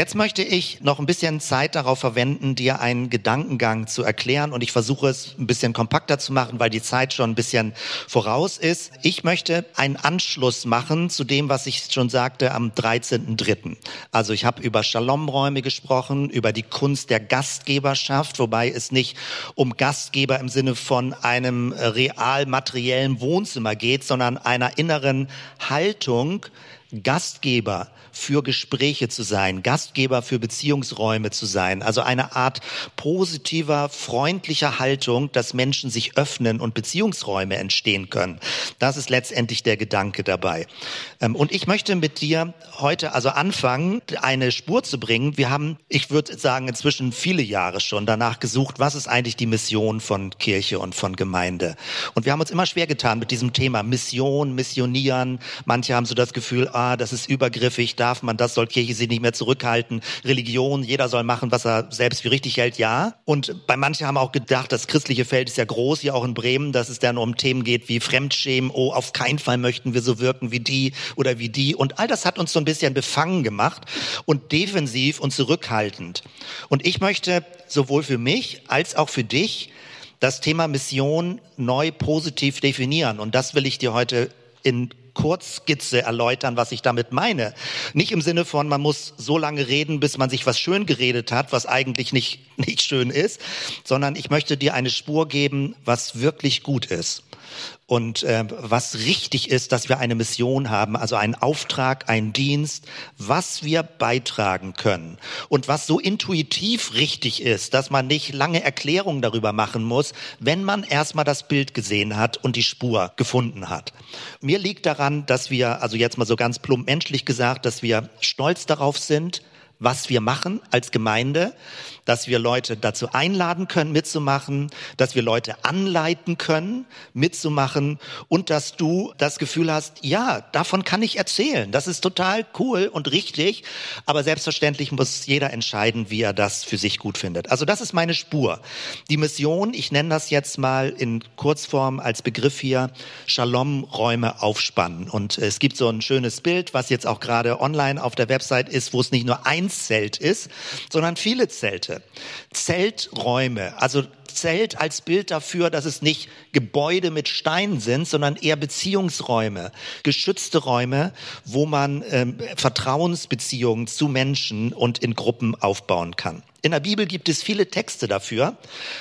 Jetzt möchte ich noch ein bisschen Zeit darauf verwenden, dir einen Gedankengang zu erklären und ich versuche es ein bisschen kompakter zu machen, weil die Zeit schon ein bisschen voraus ist. Ich möchte einen Anschluss machen zu dem, was ich schon sagte am 13.3. Also ich habe über Shalom-Räume gesprochen, über die Kunst der Gastgeberschaft, wobei es nicht um Gastgeber im Sinne von einem real materiellen Wohnzimmer geht, sondern einer inneren Haltung, Gastgeber für Gespräche zu sein, Gastgeber für Beziehungsräume zu sein, also eine Art positiver, freundlicher Haltung, dass Menschen sich öffnen und Beziehungsräume entstehen können. Das ist letztendlich der Gedanke dabei. Ähm, und ich möchte mit dir heute also anfangen, eine Spur zu bringen. Wir haben, ich würde sagen, inzwischen viele Jahre schon danach gesucht, was ist eigentlich die Mission von Kirche und von Gemeinde. Und wir haben uns immer schwer getan mit diesem Thema Mission, Missionieren. Manche haben so das Gefühl, ah, das ist übergriffig, darf man das, soll Kirche sich nicht mehr zurückhalten, Religion, jeder soll machen, was er selbst für richtig hält, ja. Und bei manchen haben auch gedacht, das christliche Feld ist ja groß, hier auch in Bremen, dass es dann um Themen geht wie Fremdschämen, oh, auf keinen Fall möchten wir so wirken wie die oder wie die. Und all das hat uns so ein bisschen befangen gemacht und defensiv und zurückhaltend. Und ich möchte sowohl für mich als auch für dich das Thema Mission neu positiv definieren. Und das will ich dir heute in Kurzskizze erläutern, was ich damit meine. Nicht im Sinne von, man muss so lange reden, bis man sich was schön geredet hat, was eigentlich nicht, nicht schön ist, sondern ich möchte dir eine Spur geben, was wirklich gut ist und äh, was richtig ist, dass wir eine Mission haben, also einen Auftrag, einen Dienst, was wir beitragen können und was so intuitiv richtig ist, dass man nicht lange Erklärungen darüber machen muss, wenn man erstmal das Bild gesehen hat und die Spur gefunden hat. Mir liegt daran, dass wir, also jetzt mal so ganz plump menschlich gesagt, dass wir stolz darauf sind, was wir machen als Gemeinde, dass wir Leute dazu einladen können, mitzumachen, dass wir Leute anleiten können, mitzumachen und dass du das Gefühl hast, ja, davon kann ich erzählen. Das ist total cool und richtig, aber selbstverständlich muss jeder entscheiden, wie er das für sich gut findet. Also das ist meine Spur. Die Mission, ich nenne das jetzt mal in Kurzform als Begriff hier, Shalom-Räume aufspannen. Und es gibt so ein schönes Bild, was jetzt auch gerade online auf der Website ist, wo es nicht nur ein Zelt ist, sondern viele Zelte. Zelträume, also Zelt als Bild dafür, dass es nicht Gebäude mit Steinen sind, sondern eher Beziehungsräume, geschützte Räume, wo man ähm, Vertrauensbeziehungen zu Menschen und in Gruppen aufbauen kann. In der Bibel gibt es viele Texte dafür,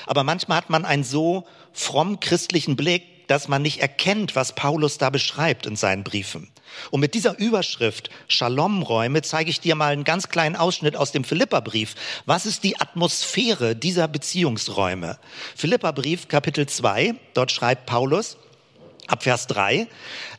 aber manchmal hat man einen so fromm christlichen Blick, dass man nicht erkennt, was Paulus da beschreibt in seinen Briefen. Und mit dieser Überschrift Shalom-Räume zeige ich dir mal einen ganz kleinen Ausschnitt aus dem Philipperbrief. Was ist die Atmosphäre dieser Beziehungsräume? Philipperbrief Kapitel 2, dort schreibt Paulus ab Vers 3,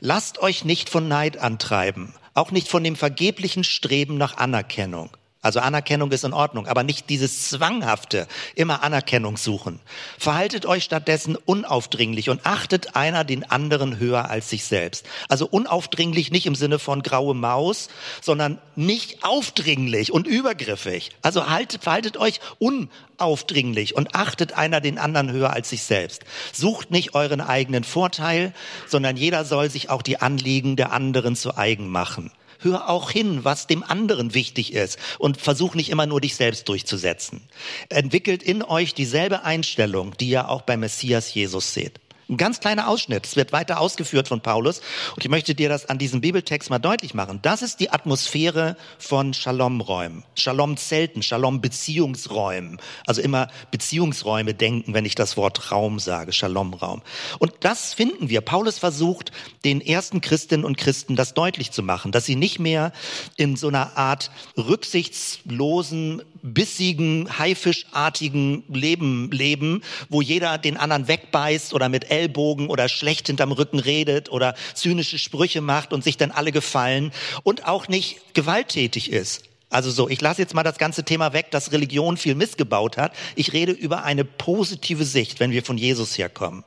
lasst euch nicht von Neid antreiben, auch nicht von dem vergeblichen Streben nach Anerkennung. Also Anerkennung ist in Ordnung, aber nicht dieses zwanghafte, immer Anerkennung suchen. Verhaltet euch stattdessen unaufdringlich und achtet einer den anderen höher als sich selbst. Also unaufdringlich nicht im Sinne von graue Maus, sondern nicht aufdringlich und übergriffig. Also haltet, verhaltet euch unaufdringlich und achtet einer den anderen höher als sich selbst. Sucht nicht euren eigenen Vorteil, sondern jeder soll sich auch die Anliegen der anderen zu eigen machen hör auch hin, was dem anderen wichtig ist und versuch nicht immer nur dich selbst durchzusetzen. Entwickelt in euch dieselbe Einstellung, die ihr auch bei Messias Jesus seht. Ein ganz kleiner Ausschnitt. Es wird weiter ausgeführt von Paulus. Und ich möchte dir das an diesem Bibeltext mal deutlich machen. Das ist die Atmosphäre von Shalom-Räumen, Shalom-Zelten, Shalom-Beziehungsräumen. Also immer Beziehungsräume denken, wenn ich das Wort Raum sage, Shalom-Raum. Und das finden wir. Paulus versucht, den ersten Christinnen und Christen das deutlich zu machen, dass sie nicht mehr in so einer Art rücksichtslosen, bissigen, haifischartigen Leben leben, wo jeder den anderen wegbeißt oder mit Ellbogen oder schlecht hinterm Rücken redet oder zynische Sprüche macht und sich dann alle gefallen und auch nicht gewalttätig ist. Also so, ich lasse jetzt mal das ganze Thema weg, dass Religion viel missgebaut hat. Ich rede über eine positive Sicht, wenn wir von Jesus herkommen.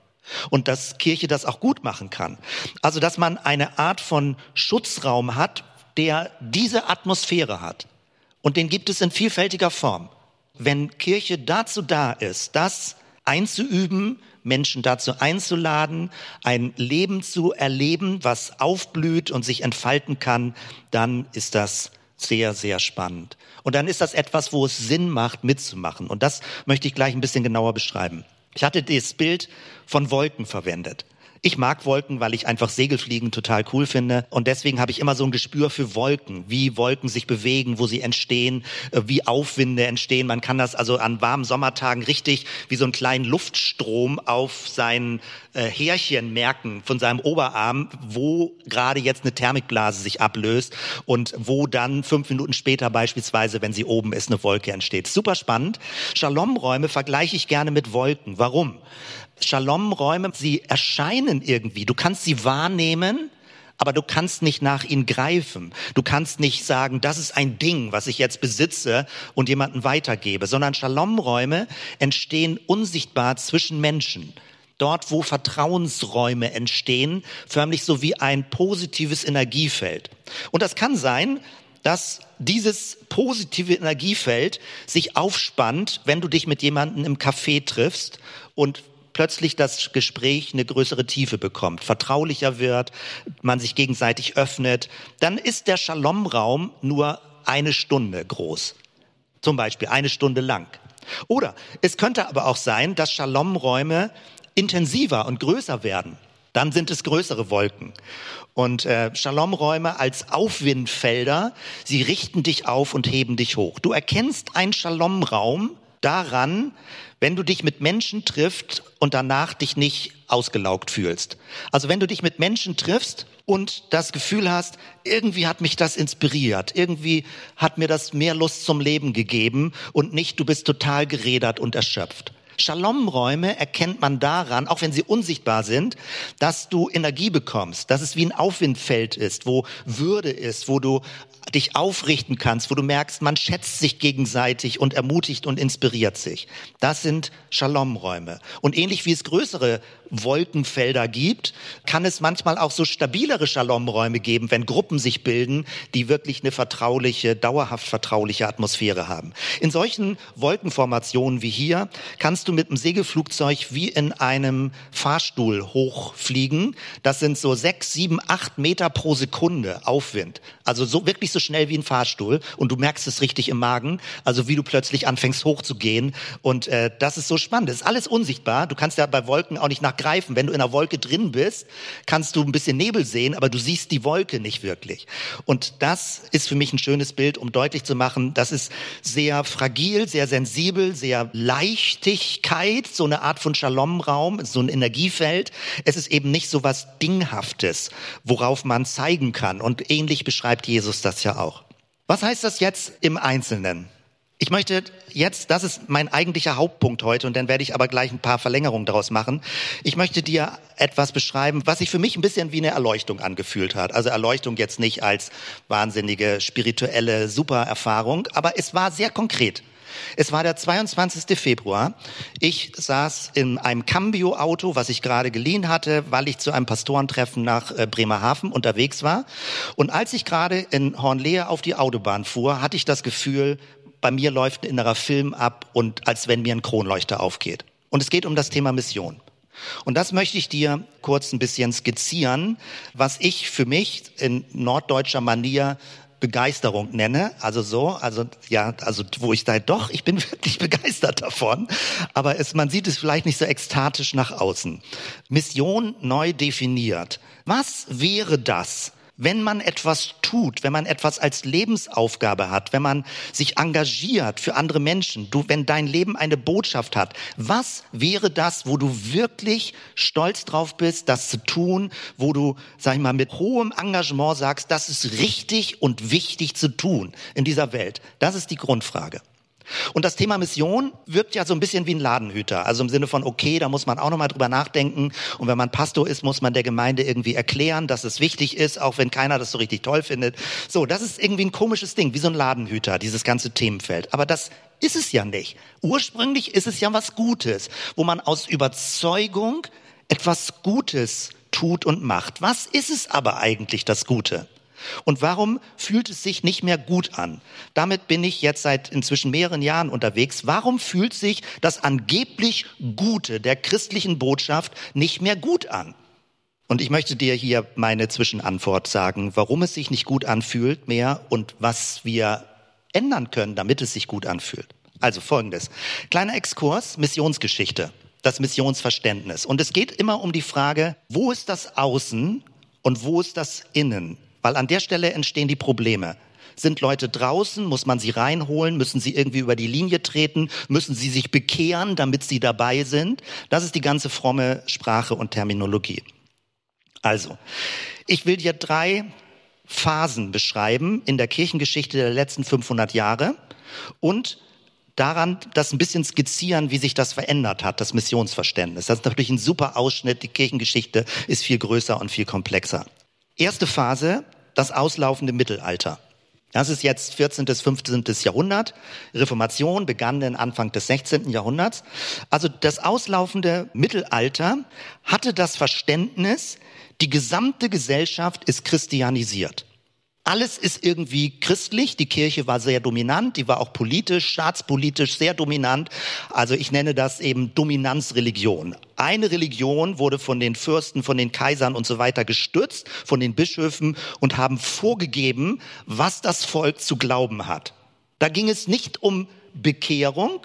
Und dass Kirche das auch gut machen kann. Also, dass man eine Art von Schutzraum hat, der diese Atmosphäre hat. Und den gibt es in vielfältiger Form. Wenn Kirche dazu da ist, das einzuüben, Menschen dazu einzuladen, ein Leben zu erleben, was aufblüht und sich entfalten kann, dann ist das Sehr, sehr spannend. Und dann ist das etwas, wo es Sinn macht, mitzumachen. Und das möchte ich gleich ein bisschen genauer beschreiben. Ich hatte das Bild von Wolken verwendet. Ich mag Wolken, weil ich einfach Segelfliegen total cool finde. Und deswegen habe ich immer so ein Gespür für Wolken, wie Wolken sich bewegen, wo sie entstehen, äh, wie Aufwinde entstehen. Man kann das also an warmen Sommertagen richtig wie so einen kleinen Luftstrom auf sein äh, Härchen merken von seinem Oberarm, wo gerade jetzt eine Thermikblase sich ablöst und wo dann fünf Minuten später beispielsweise, wenn sie oben ist, eine Wolke entsteht. Super spannend. Shalom-Räume vergleiche ich gerne mit Wolken. Warum? Shalom-Räume, sie erscheinen irgendwie. Du kannst sie wahrnehmen, aber du kannst nicht nach ihnen greifen. Du kannst nicht sagen, das ist ein Ding, was ich jetzt besitze und jemanden weitergebe, sondern Shalom-Räume entstehen unsichtbar zwischen Menschen. Dort, wo Vertrauensräume entstehen, förmlich so wie ein positives Energiefeld. Und das kann sein, dass dieses positive Energiefeld sich aufspannt, wenn du dich mit jemandem im Café triffst und plötzlich das Gespräch eine größere Tiefe bekommt, vertraulicher wird, man sich gegenseitig öffnet, dann ist der Shalom-Raum nur eine Stunde groß. Zum Beispiel eine Stunde lang. Oder es könnte aber auch sein, dass Shalom-Räume intensiver und größer werden. Dann sind es größere Wolken. Und äh, Shalom-Räume als Aufwindfelder, sie richten dich auf und heben dich hoch. Du erkennst einen Shalom-Raum daran, wenn du dich mit Menschen triffst und danach dich nicht ausgelaugt fühlst. Also wenn du dich mit Menschen triffst und das Gefühl hast, irgendwie hat mich das inspiriert, irgendwie hat mir das mehr Lust zum Leben gegeben und nicht, du bist total gerädert und erschöpft. Shalom-Räume erkennt man daran, auch wenn sie unsichtbar sind, dass du Energie bekommst, dass es wie ein Aufwindfeld ist, wo Würde ist, wo du dich aufrichten kannst, wo du merkst, man schätzt sich gegenseitig und ermutigt und inspiriert sich. Das sind Shalom-Räume. Und ähnlich wie es größere Wolkenfelder gibt, kann es manchmal auch so stabilere Shalom-Räume geben, wenn Gruppen sich bilden, die wirklich eine vertrauliche, dauerhaft vertrauliche Atmosphäre haben. In solchen Wolkenformationen wie hier kannst du mit einem Segelflugzeug wie in einem Fahrstuhl hochfliegen. Das sind so sechs, sieben, acht Meter pro Sekunde Aufwind. Also so wirklich so schnell wie ein Fahrstuhl und du merkst es richtig im Magen, also wie du plötzlich anfängst hochzugehen und äh, das ist so spannend. Das ist alles unsichtbar. Du kannst ja bei Wolken auch nicht nach greifen. Wenn du in einer Wolke drin bist, kannst du ein bisschen Nebel sehen, aber du siehst die Wolke nicht wirklich. Und das ist für mich ein schönes Bild, um deutlich zu machen, das ist sehr fragil, sehr sensibel, sehr Leichtigkeit, so eine Art von Shalom-Raum, so ein Energiefeld. Es ist eben nicht so was Dinghaftes, worauf man zeigen kann. Und ähnlich beschreibt Jesus das ja auch. Was heißt das jetzt im Einzelnen? Ich möchte jetzt, das ist mein eigentlicher Hauptpunkt heute und dann werde ich aber gleich ein paar Verlängerungen daraus machen. Ich möchte dir etwas beschreiben, was sich für mich ein bisschen wie eine Erleuchtung angefühlt hat. Also Erleuchtung jetzt nicht als wahnsinnige spirituelle Supererfahrung, aber es war sehr konkret. Es war der 22. Februar. Ich saß in einem Cambio-Auto, was ich gerade geliehen hatte, weil ich zu einem Pastorentreffen nach äh, Bremerhaven unterwegs war. Und als ich gerade in Hornlehe auf die Autobahn fuhr, hatte ich das Gefühl, bei mir läuft ein innerer Film ab und als wenn mir ein Kronleuchter aufgeht. Und es geht um das Thema Mission. Und das möchte ich dir kurz ein bisschen skizzieren, was ich für mich in norddeutscher Manier Begeisterung nenne, also so, also ja, also wo ich da doch, ich bin wirklich begeistert davon, aber es, man sieht es vielleicht nicht so ekstatisch nach außen. Mission neu definiert. Was wäre das, wenn man etwas tut, wenn man etwas als Lebensaufgabe hat, wenn man sich engagiert für andere Menschen, du, wenn dein Leben eine Botschaft hat, was wäre das, wo du wirklich stolz drauf bist, das zu tun, wo du, sag ich mal, mit hohem Engagement sagst, das ist richtig und wichtig zu tun in dieser Welt? Das ist die Grundfrage. Und das Thema Mission wirkt ja so ein bisschen wie ein Ladenhüter. Also im Sinne von, okay, da muss man auch nochmal drüber nachdenken. Und wenn man Pastor ist, muss man der Gemeinde irgendwie erklären, dass es wichtig ist, auch wenn keiner das so richtig toll findet. So, das ist irgendwie ein komisches Ding, wie so ein Ladenhüter, dieses ganze Themenfeld. Aber das ist es ja nicht. Ursprünglich ist es ja was Gutes, wo man aus Überzeugung etwas Gutes tut und macht. Was ist es aber eigentlich, das Gute? Und warum fühlt es sich nicht mehr gut an? Damit bin ich jetzt seit inzwischen mehreren Jahren unterwegs. Warum fühlt sich das angeblich Gute der christlichen Botschaft nicht mehr gut an? Und ich möchte dir hier meine Zwischenantwort sagen, warum es sich nicht gut anfühlt mehr und was wir ändern können, damit es sich gut anfühlt. Also folgendes. Kleiner Exkurs, Missionsgeschichte, das Missionsverständnis. Und es geht immer um die Frage, wo ist das Außen und wo ist das Innen? Weil an der Stelle entstehen die Probleme. Sind Leute draußen? Muss man sie reinholen? Müssen sie irgendwie über die Linie treten? Müssen sie sich bekehren, damit sie dabei sind? Das ist die ganze fromme Sprache und Terminologie. Also, ich will dir drei Phasen beschreiben in der Kirchengeschichte der letzten 500 Jahre und daran das ein bisschen skizzieren, wie sich das verändert hat, das Missionsverständnis. Das ist natürlich ein super Ausschnitt. Die Kirchengeschichte ist viel größer und viel komplexer. Erste Phase, das auslaufende Mittelalter. Das ist jetzt 14. bis 15. Jahrhundert. Reformation begann dann Anfang des 16. Jahrhunderts. Also das auslaufende Mittelalter hatte das Verständnis, die gesamte Gesellschaft ist christianisiert. Alles ist irgendwie christlich. Die Kirche war sehr dominant. Die war auch politisch, staatspolitisch sehr dominant. Also ich nenne das eben Dominanzreligion. Eine Religion wurde von den Fürsten, von den Kaisern und so weiter gestützt, von den Bischöfen und haben vorgegeben, was das Volk zu glauben hat. Da ging es nicht um Bekehrung,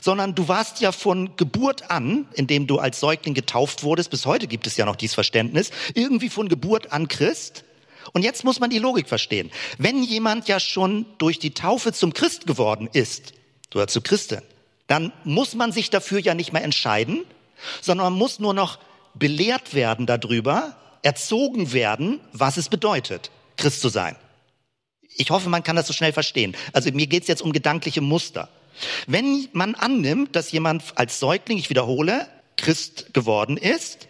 sondern du warst ja von Geburt an, indem du als Säugling getauft wurdest, bis heute gibt es ja noch dieses Verständnis, irgendwie von Geburt an Christ und jetzt muss man die Logik verstehen. Wenn jemand ja schon durch die Taufe zum Christ geworden ist, oder zu Christin, dann muss man sich dafür ja nicht mehr entscheiden, sondern man muss nur noch belehrt werden darüber, erzogen werden, was es bedeutet, Christ zu sein. Ich hoffe, man kann das so schnell verstehen. Also mir geht es jetzt um gedankliche Muster. Wenn man annimmt, dass jemand als Säugling, ich wiederhole, Christ geworden ist,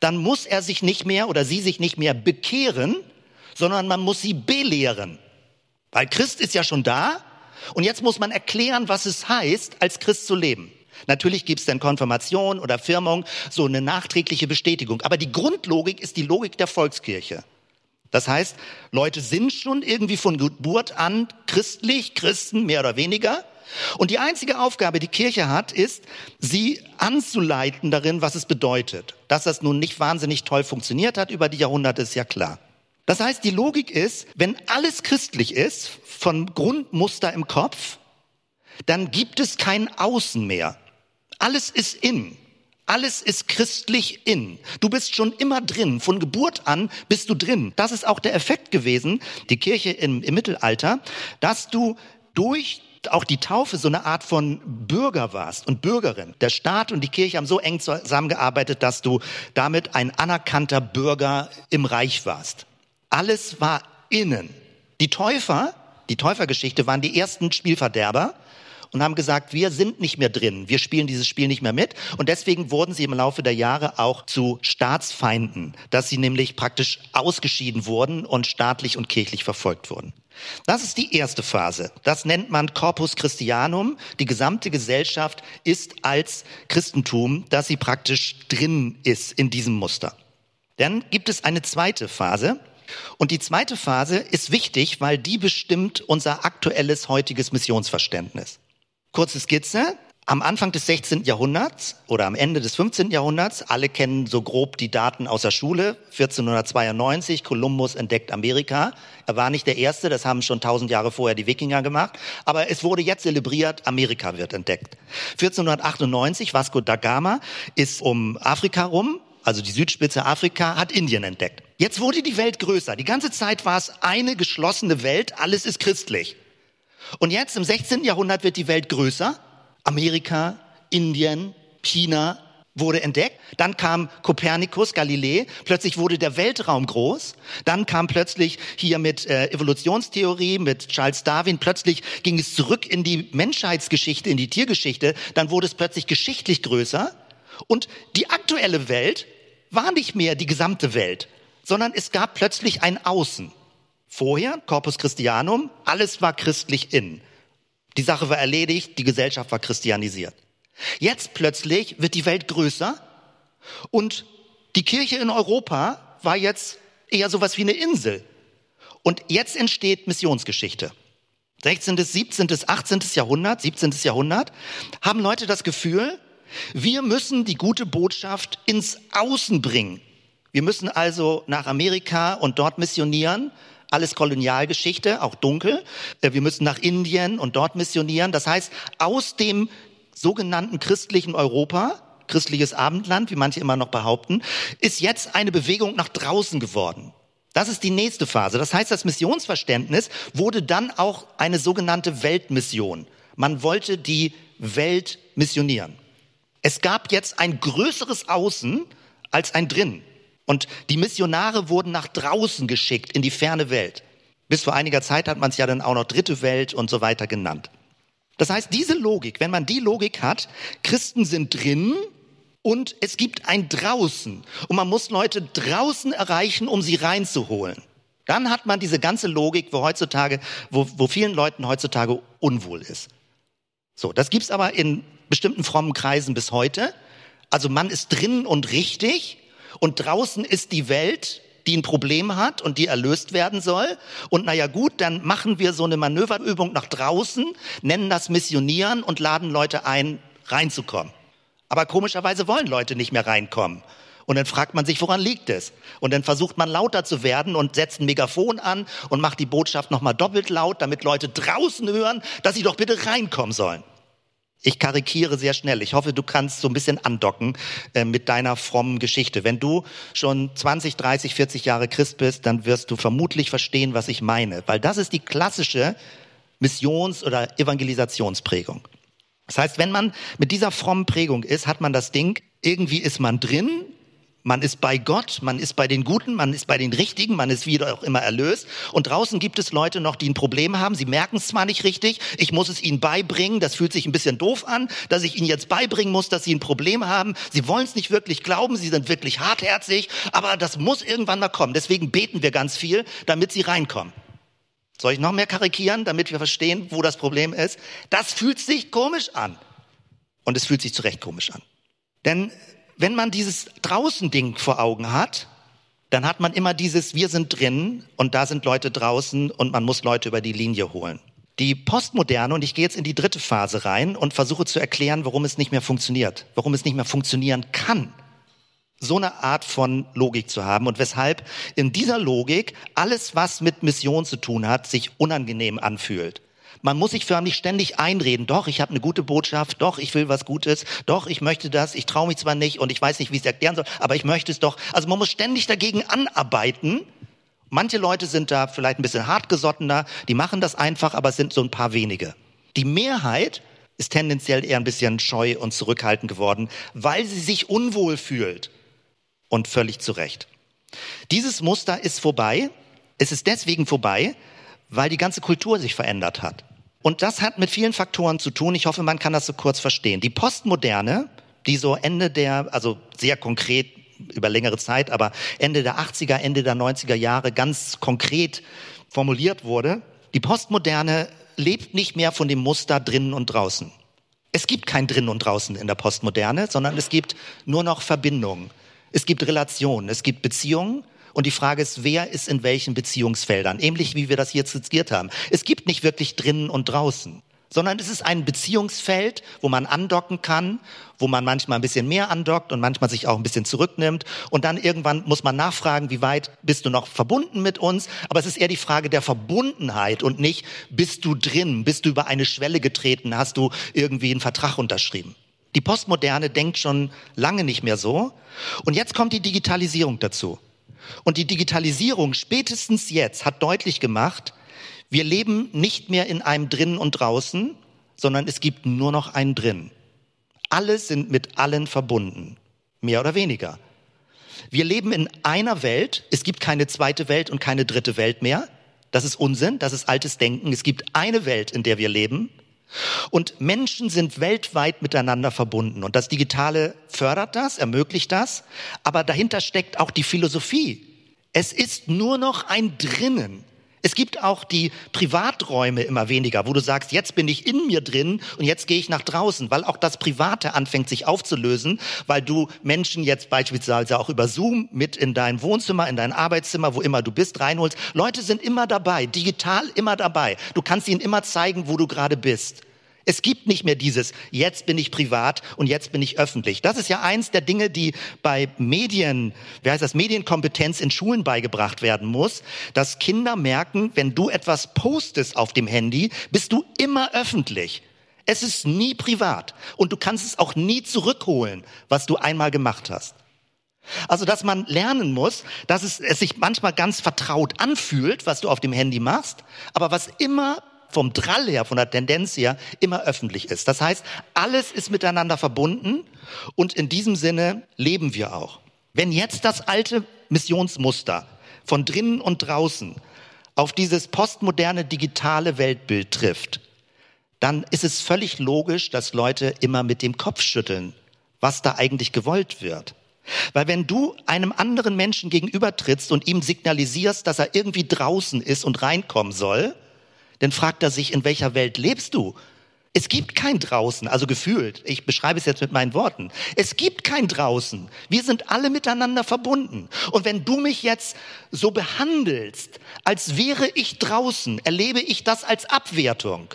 dann muss er sich nicht mehr oder sie sich nicht mehr bekehren, sondern man muss sie belehren. Weil Christ ist ja schon da und jetzt muss man erklären, was es heißt, als Christ zu leben. Natürlich gibt es dann Konfirmation oder Firmung, so eine nachträgliche Bestätigung. Aber die Grundlogik ist die Logik der Volkskirche. Das heißt, Leute sind schon irgendwie von Geburt an christlich, Christen mehr oder weniger. Und die einzige Aufgabe, die Kirche hat, ist, sie anzuleiten darin, was es bedeutet. Dass das nun nicht wahnsinnig toll funktioniert hat über die Jahrhunderte, ist ja klar. Das heißt, die Logik ist, wenn alles christlich ist, von Grundmuster im Kopf, dann gibt es kein Außen mehr. Alles ist in. Alles ist christlich in. Du bist schon immer drin. Von Geburt an bist du drin. Das ist auch der Effekt gewesen, die Kirche im, im Mittelalter, dass du durch auch die Taufe so eine Art von Bürger warst und Bürgerin. Der Staat und die Kirche haben so eng zusammengearbeitet, dass du damit ein anerkannter Bürger im Reich warst. Alles war innen. Die Täufer, die Täufergeschichte waren die ersten Spielverderber und haben gesagt, wir sind nicht mehr drin, wir spielen dieses Spiel nicht mehr mit. Und deswegen wurden sie im Laufe der Jahre auch zu Staatsfeinden, dass sie nämlich praktisch ausgeschieden wurden und staatlich und kirchlich verfolgt wurden. Das ist die erste Phase. Das nennt man Corpus Christianum. Die gesamte Gesellschaft ist als Christentum, dass sie praktisch drin ist in diesem Muster. Dann gibt es eine zweite Phase. Und die zweite Phase ist wichtig, weil die bestimmt unser aktuelles heutiges Missionsverständnis. Kurze Skizze. Am Anfang des 16. Jahrhunderts oder am Ende des 15. Jahrhunderts, alle kennen so grob die Daten aus der Schule, 1492, Kolumbus entdeckt Amerika. Er war nicht der Erste, das haben schon tausend Jahre vorher die Wikinger gemacht, aber es wurde jetzt zelebriert, Amerika wird entdeckt. 1498, Vasco da Gama ist um Afrika rum, also die Südspitze Afrika, hat Indien entdeckt. Jetzt wurde die Welt größer. Die ganze Zeit war es eine geschlossene Welt, alles ist christlich. Und jetzt im 16. Jahrhundert wird die Welt größer. Amerika, Indien, China wurde entdeckt. Dann kam Kopernikus, Galilei. Plötzlich wurde der Weltraum groß. Dann kam plötzlich hier mit äh, Evolutionstheorie, mit Charles Darwin. Plötzlich ging es zurück in die Menschheitsgeschichte, in die Tiergeschichte. Dann wurde es plötzlich geschichtlich größer. Und die aktuelle Welt war nicht mehr die gesamte Welt, sondern es gab plötzlich ein Außen. Vorher, Corpus Christianum, alles war christlich in. Die Sache war erledigt, die Gesellschaft war christianisiert. Jetzt plötzlich wird die Welt größer und die Kirche in Europa war jetzt eher sowas wie eine Insel. Und jetzt entsteht Missionsgeschichte. 16., 17., 18. Jahrhundert, 17. Jahrhundert, haben Leute das Gefühl, wir müssen die gute Botschaft ins Außen bringen. Wir müssen also nach Amerika und dort missionieren. Alles Kolonialgeschichte, auch dunkel. Äh, wir müssen nach Indien und dort missionieren. Das heißt, aus dem sogenannten christlichen Europa, christliches Abendland, wie manche immer noch behaupten, ist jetzt eine Bewegung nach draußen geworden. Das ist die nächste Phase. Das heißt, das Missionsverständnis wurde dann auch eine sogenannte Weltmission. Man wollte die Welt missionieren. Es gab jetzt ein größeres Außen als ein Drin. Und die Missionare wurden nach draußen geschickt in die ferne Welt. Bis vor einiger Zeit hat man es ja dann auch noch dritte Welt und so weiter genannt. Das heißt, diese Logik, wenn man die Logik hat, Christen sind drin und es gibt ein draußen und man muss Leute draußen erreichen, um sie reinzuholen. Dann hat man diese ganze Logik, wo heutzutage, wo, wo vielen Leuten heutzutage unwohl ist. So, das gibt's aber in bestimmten frommen Kreisen bis heute. Also man ist drin und richtig und draußen ist die Welt, die ein Problem hat und die erlöst werden soll. Und naja gut, dann machen wir so eine Manöverübung nach draußen, nennen das Missionieren und laden Leute ein, reinzukommen. Aber komischerweise wollen Leute nicht mehr reinkommen. Und dann fragt man sich, woran liegt es? Und dann versucht man lauter zu werden und setzt ein Megafon an und macht die Botschaft nochmal doppelt laut, damit Leute draußen hören, dass sie doch bitte reinkommen sollen. Ich karikiere sehr schnell. Ich hoffe, du kannst so ein bisschen andocken äh, mit deiner frommen Geschichte. Wenn du schon 20, 30, 40 Jahre Christ bist, dann wirst du vermutlich verstehen, was ich meine. Weil das ist die klassische Missions- oder Evangelisationsprägung. Das heißt, wenn man mit dieser frommen Prägung ist, hat man das Ding, irgendwie ist man drin, man ist bei Gott, man ist bei den Guten, man ist bei den Richtigen, man ist wieder auch immer erlöst. Und draußen gibt es Leute noch, die ein Problem haben. Sie merken es zwar nicht richtig, ich muss es ihnen beibringen. Das fühlt sich ein bisschen doof an, dass ich ihnen jetzt beibringen muss, dass sie ein Problem haben. Sie wollen es nicht wirklich glauben, sie sind wirklich hartherzig, aber das muss irgendwann mal kommen. Deswegen beten wir ganz viel, damit sie reinkommen. Soll ich noch mehr karikieren, damit wir verstehen, wo das Problem ist? Das fühlt sich komisch an. Und es fühlt sich zu Recht komisch an. Denn wenn man dieses Draußen-Ding vor Augen hat, dann hat man immer dieses Wir sind drin und da sind Leute draußen und man muss Leute über die Linie holen. Die Postmoderne, und ich gehe jetzt in die dritte Phase rein und versuche zu erklären, warum es nicht mehr funktioniert, warum es nicht mehr funktionieren kann, so eine Art von Logik zu haben und weshalb in dieser Logik alles, was mit Mission zu tun hat, sich unangenehm anfühlt. Man muss sich förmlich ständig einreden, doch, ich habe eine gute Botschaft, doch, ich will was Gutes, doch, ich möchte das, ich traue mich zwar nicht und ich weiß nicht, wie ich es erklären soll, aber ich möchte es doch. Also man muss ständig dagegen anarbeiten. Manche Leute sind da vielleicht ein bisschen hartgesottener, die machen das einfach, aber es sind so ein paar wenige. Die Mehrheit ist tendenziell eher ein bisschen scheu und zurückhaltend geworden, weil sie sich unwohl fühlt. Und völlig zu Recht. Dieses Muster ist vorbei. Es ist deswegen vorbei, weil die ganze Kultur sich verändert hat. Und das hat mit vielen Faktoren zu tun. Ich hoffe, man kann das so kurz verstehen. Die Postmoderne, die so Ende der, also sehr konkret über längere Zeit, aber Ende der 80er, Ende der 90er Jahre ganz konkret formuliert wurde, die Postmoderne lebt nicht mehr von dem Muster drinnen und draußen. Es gibt kein drinnen und draußen in der Postmoderne, sondern es gibt nur noch Verbindungen. Es gibt Relationen, es gibt Beziehungen und die Frage ist, wer ist in welchen Beziehungsfeldern? Ähnlich wie wir das hier skizziert haben. Es gibt nicht wirklich drinnen und draußen sondern es ist ein Beziehungsfeld, wo man andocken kann, wo man manchmal ein bisschen mehr andockt und manchmal sich auch ein bisschen zurücknimmt. Und dann irgendwann muss man nachfragen, wie weit bist du noch verbunden mit uns? Aber es ist eher die Frage der Verbundenheit und nicht, bist du drin, bist du über eine Schwelle getreten, hast du irgendwie einen Vertrag unterschrieben. Die Postmoderne denkt schon lange nicht mehr so. Und jetzt kommt die Digitalisierung dazu. Und die Digitalisierung spätestens jetzt hat deutlich gemacht, wir leben nicht mehr in einem drinnen und draußen, sondern es gibt nur noch ein drin. Alle sind mit allen verbunden, mehr oder weniger. Wir leben in einer Welt, es gibt keine zweite Welt und keine dritte Welt mehr. Das ist Unsinn, das ist altes Denken. Es gibt eine Welt, in der wir leben. Und Menschen sind weltweit miteinander verbunden. Und das Digitale fördert das, ermöglicht das. Aber dahinter steckt auch die Philosophie. Es ist nur noch ein Drinnen. Es gibt auch die Privaträume immer weniger, wo du sagst, jetzt bin ich in mir drin und jetzt gehe ich nach draußen, weil auch das Private anfängt sich aufzulösen, weil du Menschen jetzt beispielsweise auch über Zoom mit in dein Wohnzimmer, in dein Arbeitszimmer, wo immer du bist, reinholst. Leute sind immer dabei, digital immer dabei. Du kannst ihnen immer zeigen, wo du gerade bist. Es gibt nicht mehr dieses, jetzt bin ich privat und jetzt bin ich öffentlich. Das ist ja eins der Dinge, die bei Medien, wie heißt das, Medienkompetenz in Schulen beigebracht werden muss, dass Kinder merken, wenn du etwas postest auf dem Handy, bist du immer öffentlich. Es ist nie privat und du kannst es auch nie zurückholen, was du einmal gemacht hast. Also, dass man lernen muss, dass es, es sich manchmal ganz vertraut anfühlt, was du auf dem Handy machst, aber was immer vom Drall her, von der Tendenz her, immer öffentlich ist. Das heißt, alles ist miteinander verbunden und in diesem Sinne leben wir auch. Wenn jetzt das alte Missionsmuster von drinnen und draußen auf dieses postmoderne digitale Weltbild trifft, dann ist es völlig logisch, dass Leute immer mit dem Kopf schütteln, was da eigentlich gewollt wird. Weil wenn du einem anderen Menschen gegenübertrittst und ihm signalisierst, dass er irgendwie draußen ist und reinkommen soll, dann fragt er sich, in welcher Welt lebst du? Es gibt kein draußen, also gefühlt. Ich beschreibe es jetzt mit meinen Worten. Es gibt kein draußen. Wir sind alle miteinander verbunden. Und wenn du mich jetzt so behandelst, als wäre ich draußen, erlebe ich das als Abwertung.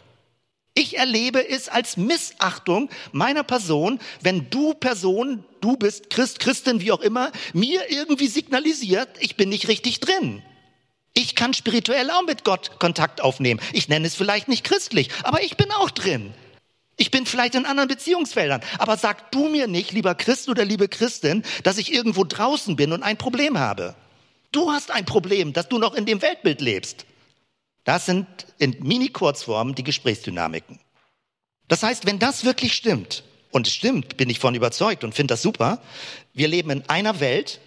Ich erlebe es als Missachtung meiner Person, wenn du Person, du bist Christ, Christin, wie auch immer, mir irgendwie signalisiert, ich bin nicht richtig drin. Ich kann spirituell auch mit Gott Kontakt aufnehmen. Ich nenne es vielleicht nicht christlich, aber ich bin auch drin. Ich bin vielleicht in anderen Beziehungsfeldern. Aber sag du mir nicht, lieber Christ oder liebe Christin, dass ich irgendwo draußen bin und ein Problem habe. Du hast ein Problem, dass du noch in dem Weltbild lebst. Das sind in Mini-Kurzformen die Gesprächsdynamiken. Das heißt, wenn das wirklich stimmt, und es stimmt, bin ich von überzeugt und finde das super, wir leben in einer Welt,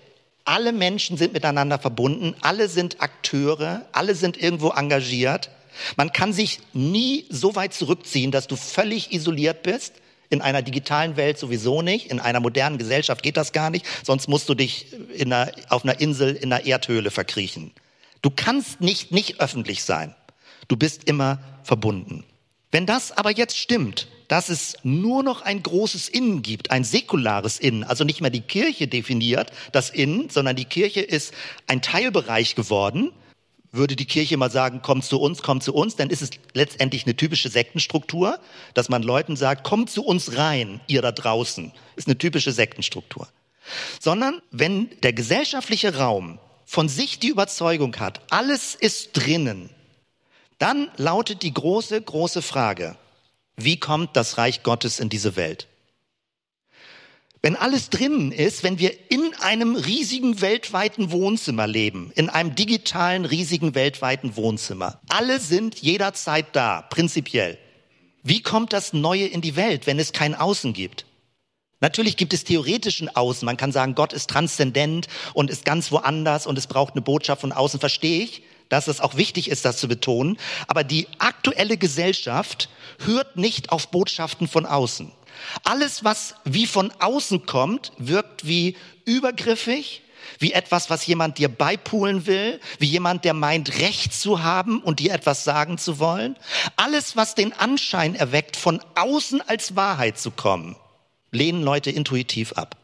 alle Menschen sind miteinander verbunden, alle sind Akteure, alle sind irgendwo engagiert. Man kann sich nie so weit zurückziehen, dass du völlig isoliert bist. In einer digitalen Welt sowieso nicht. In einer modernen Gesellschaft geht das gar nicht. Sonst musst du dich einer, auf einer Insel in einer Erdhöhle verkriechen. Du kannst nicht nicht öffentlich sein. Du bist immer verbunden. Wenn das aber jetzt stimmt, dass es nur noch ein großes Innen gibt, ein säkulares Innen, also nicht mehr die Kirche definiert das Innen, sondern die Kirche ist ein Teilbereich geworden, würde die Kirche mal sagen, komm zu uns, komm zu uns, dann ist es letztendlich eine typische Sektenstruktur, dass man Leuten sagt, komm zu uns rein, ihr da draußen, ist eine typische Sektenstruktur. Sondern wenn der gesellschaftliche Raum von sich die Überzeugung hat, alles ist drinnen, dann lautet die große, große Frage, wie kommt das Reich Gottes in diese Welt? Wenn alles drinnen ist, wenn wir in einem riesigen weltweiten Wohnzimmer leben, in einem digitalen riesigen weltweiten Wohnzimmer, alle sind jederzeit da, prinzipiell. Wie kommt das Neue in die Welt, wenn es kein Außen gibt? Natürlich gibt es theoretischen Außen. Man kann sagen, Gott ist transzendent und ist ganz woanders und es braucht eine Botschaft von außen, verstehe ich dass es auch wichtig ist, das zu betonen. Aber die aktuelle Gesellschaft hört nicht auf Botschaften von außen. Alles, was wie von außen kommt, wirkt wie übergriffig, wie etwas, was jemand dir beipulen will, wie jemand, der meint, Recht zu haben und dir etwas sagen zu wollen. Alles, was den Anschein erweckt, von außen als Wahrheit zu kommen, lehnen Leute intuitiv ab.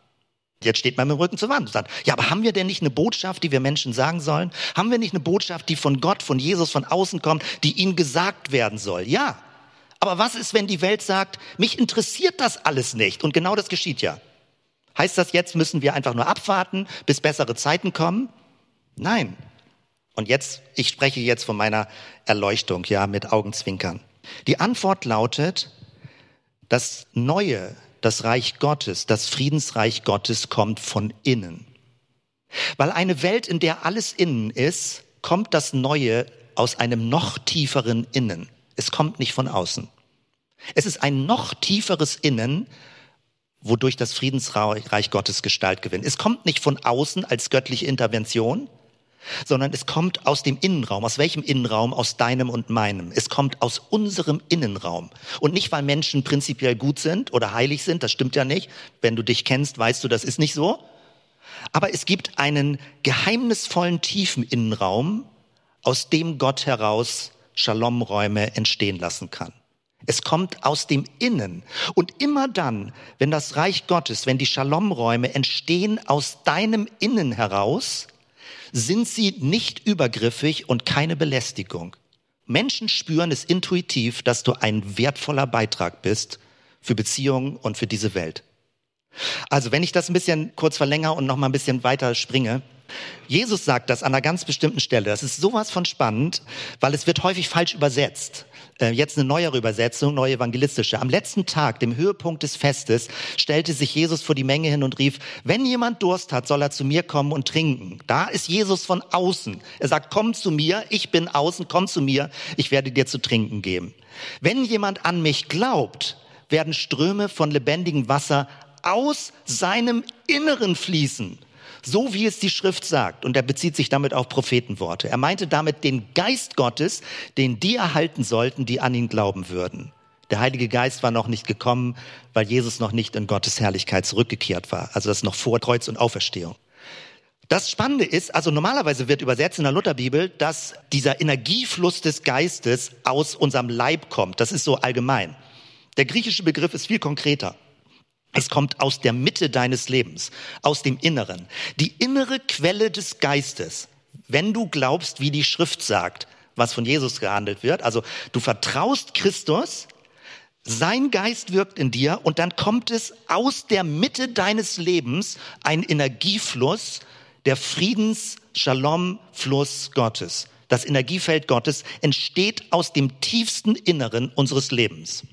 Jetzt steht man mit dem Rücken zur Wand und sagt, ja, aber haben wir denn nicht eine Botschaft, die wir Menschen sagen sollen? Haben wir nicht eine Botschaft, die von Gott, von Jesus, von außen kommt, die ihnen gesagt werden soll? Ja. Aber was ist, wenn die Welt sagt, mich interessiert das alles nicht? Und genau das geschieht ja. Heißt das jetzt, müssen wir einfach nur abwarten, bis bessere Zeiten kommen? Nein. Und jetzt, ich spreche jetzt von meiner Erleuchtung, ja, mit Augenzwinkern. Die Antwort lautet, das Neue, das Reich Gottes, das Friedensreich Gottes kommt von innen. Weil eine Welt, in der alles innen ist, kommt das Neue aus einem noch tieferen Innen. Es kommt nicht von außen. Es ist ein noch tieferes Innen, wodurch das Friedensreich Gottes Gestalt gewinnt. Es kommt nicht von außen als göttliche Intervention, sondern es kommt aus dem Innenraum. Aus welchem Innenraum? Aus deinem und meinem. Es kommt aus unserem Innenraum. Und nicht, weil Menschen prinzipiell gut sind oder heilig sind, das stimmt ja nicht. Wenn du dich kennst, weißt du, das ist nicht so. Aber es gibt einen geheimnisvollen tiefen Innenraum, aus dem Gott heraus Shalom-Räume entstehen lassen kann. Es kommt aus dem Innen. Und immer dann, wenn das Reich Gottes, wenn die Shalom-Räume entstehen aus deinem Innen heraus, sind sie nicht übergriffig und keine Belästigung. Menschen spüren es intuitiv, dass du ein wertvoller Beitrag bist für Beziehungen und für diese Welt. Also, wenn ich das ein bisschen kurz verlängere und noch mal ein bisschen weiter springe, Jesus sagt das an einer ganz bestimmten Stelle. Das ist sowas von spannend, weil es wird häufig falsch übersetzt. Äh, jetzt eine neuere Übersetzung, neue evangelistische. Am letzten Tag, dem Höhepunkt des Festes, stellte sich Jesus vor die Menge hin und rief, wenn jemand Durst hat, soll er zu mir kommen und trinken. Da ist Jesus von außen. Er sagt, komm zu mir, ich bin außen, komm zu mir, ich werde dir zu trinken geben. Wenn jemand an mich glaubt, werden Ströme von lebendigem Wasser aus seinem Inneren fließen so wie es die Schrift sagt. Und er bezieht sich damit auf Prophetenworte. Er meinte damit den Geist Gottes, den die erhalten sollten, die an ihn glauben würden. Der Heilige Geist war noch nicht gekommen, weil Jesus noch nicht in Gottes Herrlichkeit zurückgekehrt war. Also das noch vor Kreuz und Auferstehung. Das Spannende ist, also normalerweise wird übersetzt in der Lutherbibel, dass dieser Energiefluss des Geistes aus unserem Leib kommt. Das ist so allgemein. Der griechische Begriff ist viel konkreter. Es kommt aus der Mitte deines Lebens, aus dem Inneren. Die innere Quelle des Geistes. Wenn du glaubst, wie die Schrift sagt, was von Jesus gehandelt wird, also du vertraust Christus, sein Geist wirkt in dir und dann kommt es aus der Mitte deines Lebens ein Energiefluss, der Friedens-Shalom-Fluss Gottes. Das Energiefeld Gottes entsteht aus dem tiefsten Inneren unseres Lebens.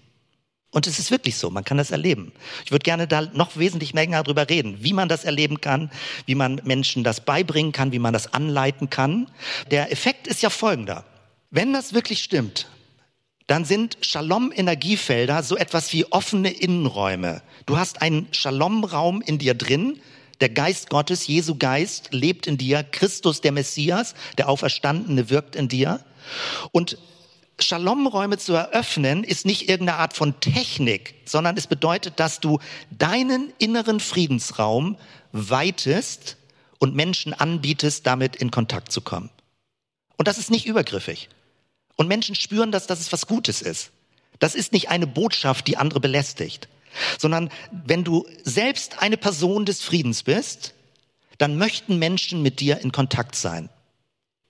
Und es ist wirklich so, man kann das erleben. Ich würde gerne da noch wesentlich mehr darüber reden, wie man das erleben kann, wie man Menschen das beibringen kann, wie man das anleiten kann. Der Effekt ist ja folgender. Wenn das wirklich stimmt, dann sind Shalom-Energiefelder so etwas wie offene Innenräume. Du hast einen Shalom-Raum in dir drin, der Geist Gottes, Jesu Geist, lebt in dir. Christus, der Messias, der Auferstandene, wirkt in dir. Und Shalom-Räume zu eröffnen, ist nicht irgendeine Art von Technik, sondern es bedeutet, dass du deinen inneren Friedensraum weitest und Menschen anbietest, damit in Kontakt zu kommen. Und das ist nicht übergriffig. Und Menschen spüren, dass das was Gutes ist. Das ist nicht eine Botschaft, die andere belästigt, sondern wenn du selbst eine Person des Friedens bist, dann möchten Menschen mit dir in Kontakt sein.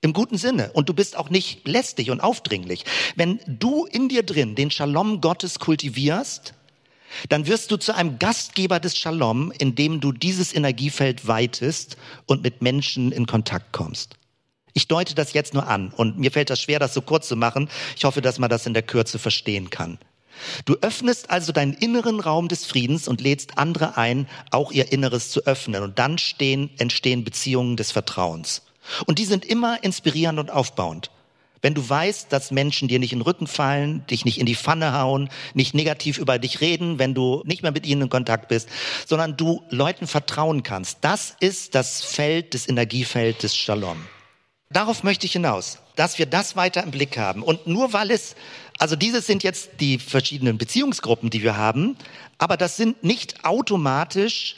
Im guten Sinne. Und du bist auch nicht lästig und aufdringlich. Wenn du in dir drin den Shalom Gottes kultivierst, dann wirst du zu einem Gastgeber des Shalom, indem du dieses Energiefeld weitest und mit Menschen in Kontakt kommst. Ich deute das jetzt nur an und mir fällt das schwer, das so kurz zu machen. Ich hoffe, dass man das in der Kürze verstehen kann. Du öffnest also deinen inneren Raum des Friedens und lädst andere ein, auch ihr Inneres zu öffnen. Und dann stehen, entstehen Beziehungen des Vertrauens. Und die sind immer inspirierend und aufbauend. Wenn du weißt, dass Menschen dir nicht in den Rücken fallen, dich nicht in die Pfanne hauen, nicht negativ über dich reden, wenn du nicht mehr mit ihnen in Kontakt bist, sondern du Leuten vertrauen kannst. Das ist das Feld, das Energiefeld des Shalom. Darauf möchte ich hinaus, dass wir das weiter im Blick haben. Und nur weil es, also dieses sind jetzt die verschiedenen Beziehungsgruppen, die wir haben, aber das sind nicht automatisch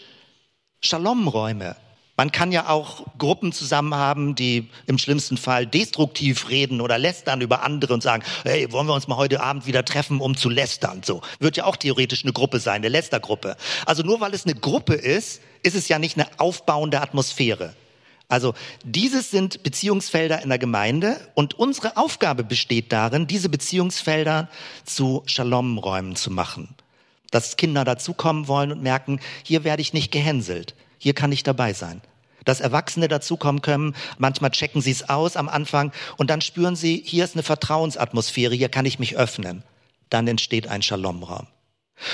Shalom-Räume. Man kann ja auch Gruppen zusammen haben, die im schlimmsten Fall destruktiv reden oder lästern über andere und sagen, hey, wollen wir uns mal heute Abend wieder treffen, um zu lästern? So. Wird ja auch theoretisch eine Gruppe sein, eine Lästergruppe. Also nur weil es eine Gruppe ist, ist es ja nicht eine aufbauende Atmosphäre. Also dieses sind Beziehungsfelder in der Gemeinde und unsere Aufgabe besteht darin, diese Beziehungsfelder zu Shalom-Räumen zu machen. Dass Kinder dazukommen wollen und merken, hier werde ich nicht gehänselt. Hier kann ich dabei sein. Dass Erwachsene dazukommen können, manchmal checken sie es aus am Anfang und dann spüren sie, hier ist eine Vertrauensatmosphäre, hier kann ich mich öffnen. Dann entsteht ein Shalomraum.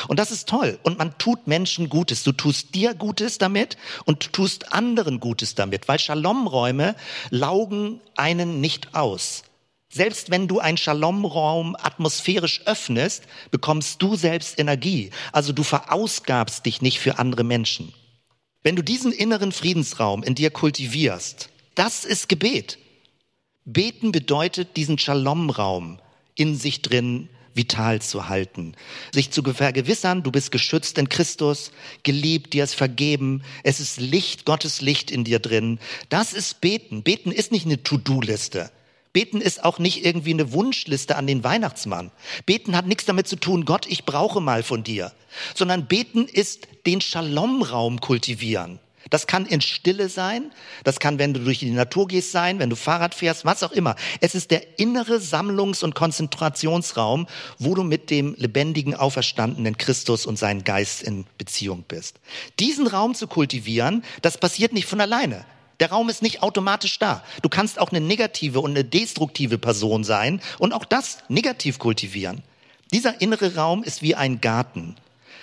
Und das ist toll. Und man tut Menschen Gutes. Du tust dir Gutes damit und du tust anderen Gutes damit, weil Shalomräume laugen einen nicht aus. Selbst wenn du einen Shalomraum atmosphärisch öffnest, bekommst du selbst Energie. Also du verausgabst dich nicht für andere Menschen. Wenn du diesen inneren Friedensraum in dir kultivierst, das ist Gebet. Beten bedeutet, diesen Shalom-Raum in sich drin vital zu halten. Sich zu vergewissern, du bist geschützt in Christus, geliebt, dir ist vergeben, es ist Licht, Gottes Licht in dir drin. Das ist Beten. Beten ist nicht eine To-Do-Liste. Beten ist auch nicht irgendwie eine Wunschliste an den Weihnachtsmann. Beten hat nichts damit zu tun, Gott, ich brauche mal von dir, sondern beten ist den Shalom-Raum kultivieren. Das kann in Stille sein, das kann, wenn du durch die Natur gehst, sein, wenn du Fahrrad fährst, was auch immer. Es ist der innere Sammlungs- und Konzentrationsraum, wo du mit dem lebendigen, auferstandenen Christus und seinen Geist in Beziehung bist. Diesen Raum zu kultivieren, das passiert nicht von alleine. Der Raum ist nicht automatisch da. Du kannst auch eine negative und eine destruktive Person sein und auch das negativ kultivieren. Dieser innere Raum ist wie ein Garten.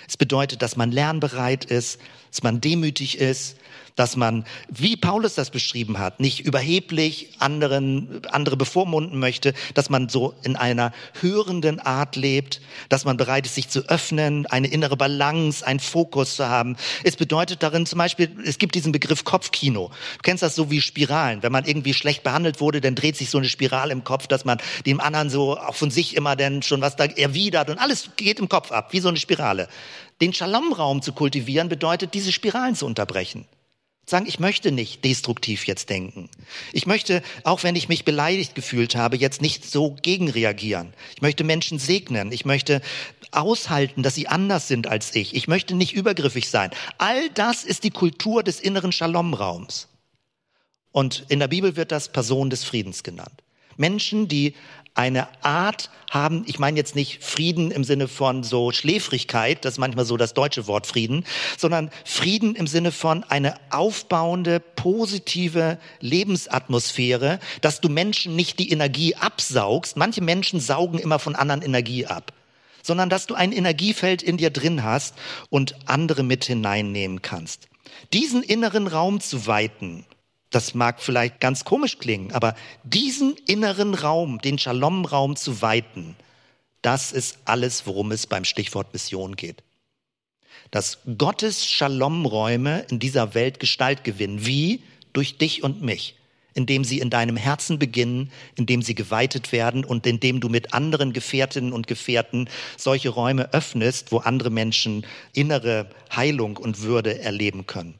Es bedeutet, dass man lernbereit ist, dass man demütig ist, dass man, wie Paulus das beschrieben hat, nicht überheblich anderen, andere bevormunden möchte, dass man so in einer hörenden Art lebt, dass man bereit ist, sich zu öffnen, eine innere Balance, einen Fokus zu haben. Es bedeutet darin zum Beispiel, es gibt diesen Begriff Kopfkino. Du kennst das so wie Spiralen. Wenn man irgendwie schlecht behandelt wurde, dann dreht sich so eine Spirale im Kopf, dass man dem anderen so auch von sich immer dann schon was da erwidert und alles geht im Kopf ab, wie so eine Spirale. Den Shalom-Raum zu kultivieren bedeutet, diese Spiralen zu unterbrechen. Sagen, ich möchte nicht destruktiv jetzt denken. Ich möchte, auch wenn ich mich beleidigt gefühlt habe, jetzt nicht so gegenreagieren. Ich möchte Menschen segnen. Ich möchte aushalten, dass sie anders sind als ich. Ich möchte nicht übergriffig sein. All das ist die Kultur des inneren Shalom-Raums. Und in der Bibel wird das Person des Friedens genannt. Menschen, die eine Art haben, ich meine jetzt nicht Frieden im Sinne von so Schläfrigkeit, das ist manchmal so das deutsche Wort Frieden, sondern Frieden im Sinne von eine aufbauende, positive Lebensatmosphäre, dass du Menschen nicht die Energie absaugst. Manche Menschen saugen immer von anderen Energie ab sondern dass du ein Energiefeld in dir drin hast und andere mit hineinnehmen kannst. Diesen inneren Raum zu weiten, das mag vielleicht ganz komisch klingen, aber diesen inneren Raum, den Shalom-Raum zu weiten, das ist alles, worum es beim Stichwort Mission geht. Dass Gottes Shalom-Räume in dieser Welt Gestalt gewinnen. Wie? Durch dich und mich. Indem sie in deinem Herzen beginnen, indem sie geweitet werden und indem du mit anderen Gefährtinnen und Gefährten solche Räume öffnest, wo andere Menschen innere Heilung und Würde erleben können.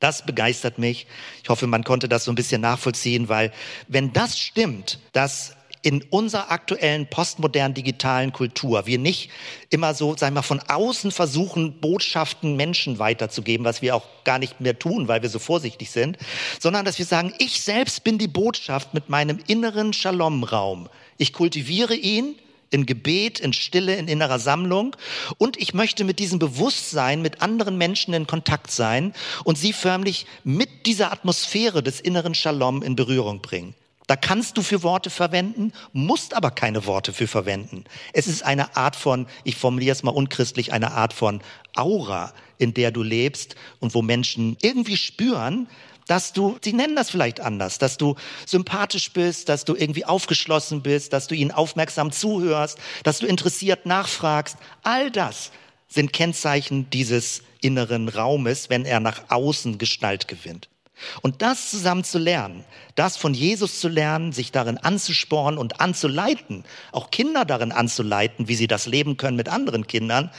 Das begeistert mich. Ich hoffe, man konnte das so ein bisschen nachvollziehen, weil wenn das stimmt, dass in unserer aktuellen postmodernen digitalen Kultur wir nicht immer so, sagen wir, von außen versuchen, Botschaften Menschen weiterzugeben, was wir auch gar nicht mehr tun, weil wir so vorsichtig sind, sondern dass wir sagen, ich selbst bin die Botschaft mit meinem inneren Shalom-Raum. Ich kultiviere ihn, in Gebet, in Stille, in innerer Sammlung. Und ich möchte mit diesem Bewusstsein mit anderen Menschen in Kontakt sein und sie förmlich mit dieser Atmosphäre des inneren Shalom in Berührung bringen. Da kannst du für Worte verwenden, musst aber keine Worte für verwenden. Es ist eine Art von, ich formuliere es mal unchristlich, eine Art von Aura, in der du lebst und wo Menschen irgendwie spüren, dass du, sie nennen das vielleicht anders, dass du sympathisch bist, dass du irgendwie aufgeschlossen bist, dass du ihnen aufmerksam zuhörst, dass du interessiert nachfragst. All das sind Kennzeichen dieses inneren Raumes, wenn er nach außen Gestalt gewinnt. Und das zusammen zu lernen, das von Jesus zu lernen, sich darin anzusporen und anzuleiten, auch Kinder darin anzuleiten, wie sie das leben können mit anderen Kindern,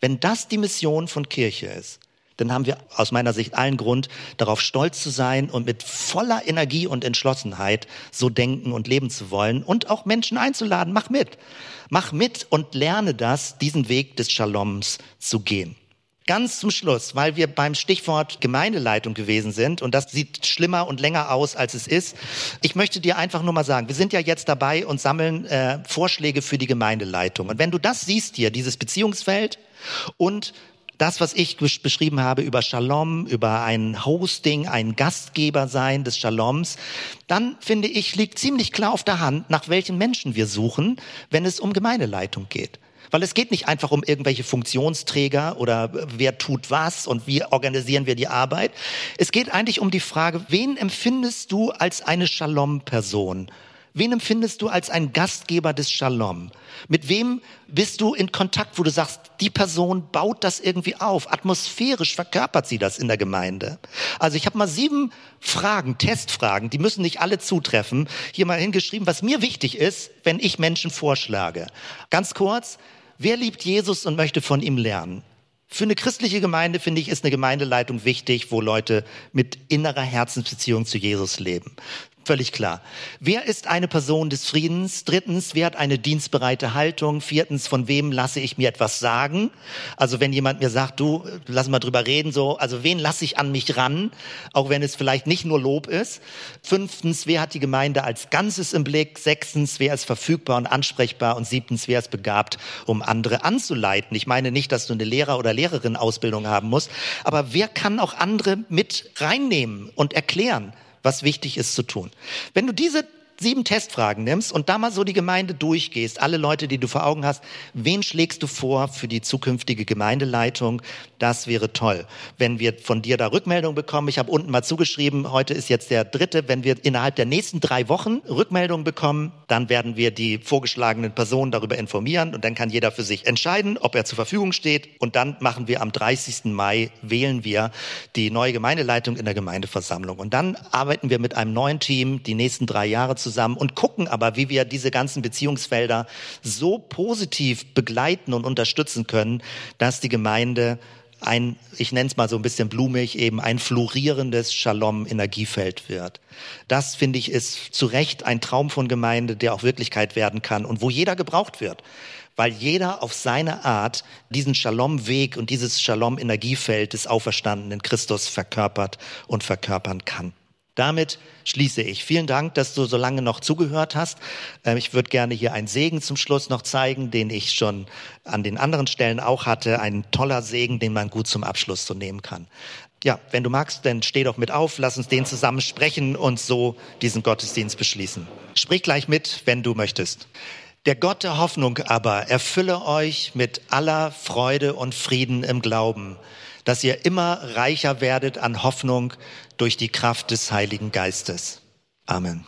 wenn das die Mission von Kirche ist, dann haben wir aus meiner Sicht allen Grund, darauf stolz zu sein und mit voller Energie und Entschlossenheit so denken und leben zu wollen und auch Menschen einzuladen, mach mit. Mach mit und lerne das, diesen Weg des Shaloms zu gehen. Ganz zum Schluss, weil wir beim Stichwort Gemeindeleitung gewesen sind und das sieht schlimmer und länger aus, als es ist. Ich möchte dir einfach nur mal sagen, wir sind ja jetzt dabei und sammeln äh, Vorschläge für die Gemeindeleitung. Und wenn du das siehst hier, dieses Beziehungsfeld und das, was ich beschrieben habe über Shalom, über ein Hosting, ein Gastgeber sein des Shaloms, dann finde ich, liegt ziemlich klar auf der Hand, nach welchen Menschen wir suchen, wenn es um Gemeindeleitung geht. Weil es geht nicht einfach um irgendwelche Funktionsträger oder wer tut was und wie organisieren wir die Arbeit. Es geht eigentlich um die Frage, wen empfindest du als eine Shalom-Person? Wen empfindest du als ein Gastgeber des Shalom? Mit wem bist du in Kontakt, wo du sagst, die Person baut das irgendwie auf, atmosphärisch verkörpert sie das in der Gemeinde? Also ich habe mal sieben Fragen, Testfragen, die müssen nicht alle zutreffen, hier mal hingeschrieben, was mir wichtig ist, wenn ich Menschen vorschlage. Ganz kurz, wer liebt Jesus und möchte von ihm lernen? Für eine christliche Gemeinde, finde ich, ist eine Gemeindeleitung wichtig, wo Leute mit innerer Herzensbeziehung zu Jesus leben. Völlig klar. Wer ist eine Person des Friedens? Drittens, wer hat eine dienstbereite Haltung? Viertens, von wem lasse ich mir etwas sagen? Also wenn jemand mir sagt, du, lass mal drüber reden, so, also wen lasse ich an mich ran? Auch wenn es vielleicht nicht nur Lob ist. Fünftens, wer hat die Gemeinde als Ganzes im Blick? Sechstens, wer ist verfügbar und ansprechbar? Und siebtens, wer ist begabt, um andere anzuleiten? Ich meine nicht, dass du eine Lehrer- oder Lehrerin-Ausbildung haben musst, aber wer kann auch andere mit reinnehmen und erklären? Was wichtig ist zu tun. Wenn du diese sieben Testfragen nimmst und da mal so die Gemeinde durchgehst, alle Leute, die du vor Augen hast, wen schlägst du vor für die zukünftige Gemeindeleitung? Das wäre toll. Wenn wir von dir da Rückmeldung bekommen, ich habe unten mal zugeschrieben, heute ist jetzt der dritte, wenn wir innerhalb der nächsten drei Wochen Rückmeldung bekommen, dann werden wir die vorgeschlagenen Personen darüber informieren und dann kann jeder für sich entscheiden, ob er zur Verfügung steht und dann machen wir am 30. Mai, wählen wir die neue Gemeindeleitung in der Gemeindeversammlung und dann arbeiten wir mit einem neuen Team die nächsten drei Jahre zusammen und gucken aber, wie wir diese ganzen Beziehungsfelder so positiv begleiten und unterstützen können, dass die Gemeinde ein, ich nenne es mal so ein bisschen blumig, eben ein florierendes Shalom-Energiefeld wird. Das, finde ich, ist zu Recht ein Traum von Gemeinde, der auch Wirklichkeit werden kann und wo jeder gebraucht wird. Weil jeder auf seine Art diesen Shalom-Weg und dieses Shalom-Energiefeld des auferstandenen Christus verkörpert und verkörpern kann. Damit schließe ich. Vielen Dank, dass du so lange noch zugehört hast. Ähm, ich würde gerne hier einen Segen zum Schluss noch zeigen, den ich schon an den anderen Stellen auch hatte. Ein toller Segen, den man gut zum Abschluss so nehmen kann. Ja, wenn du magst, dann steh doch mit auf, lass uns den zusammen sprechen und so diesen Gottesdienst beschließen. Sprich gleich mit, wenn du möchtest. Der Gott der Hoffnung aber erfülle euch mit aller Freude und Frieden im Glauben dass ihr immer reicher werdet an Hoffnung durch die Kraft des Heiligen Geistes. Amen.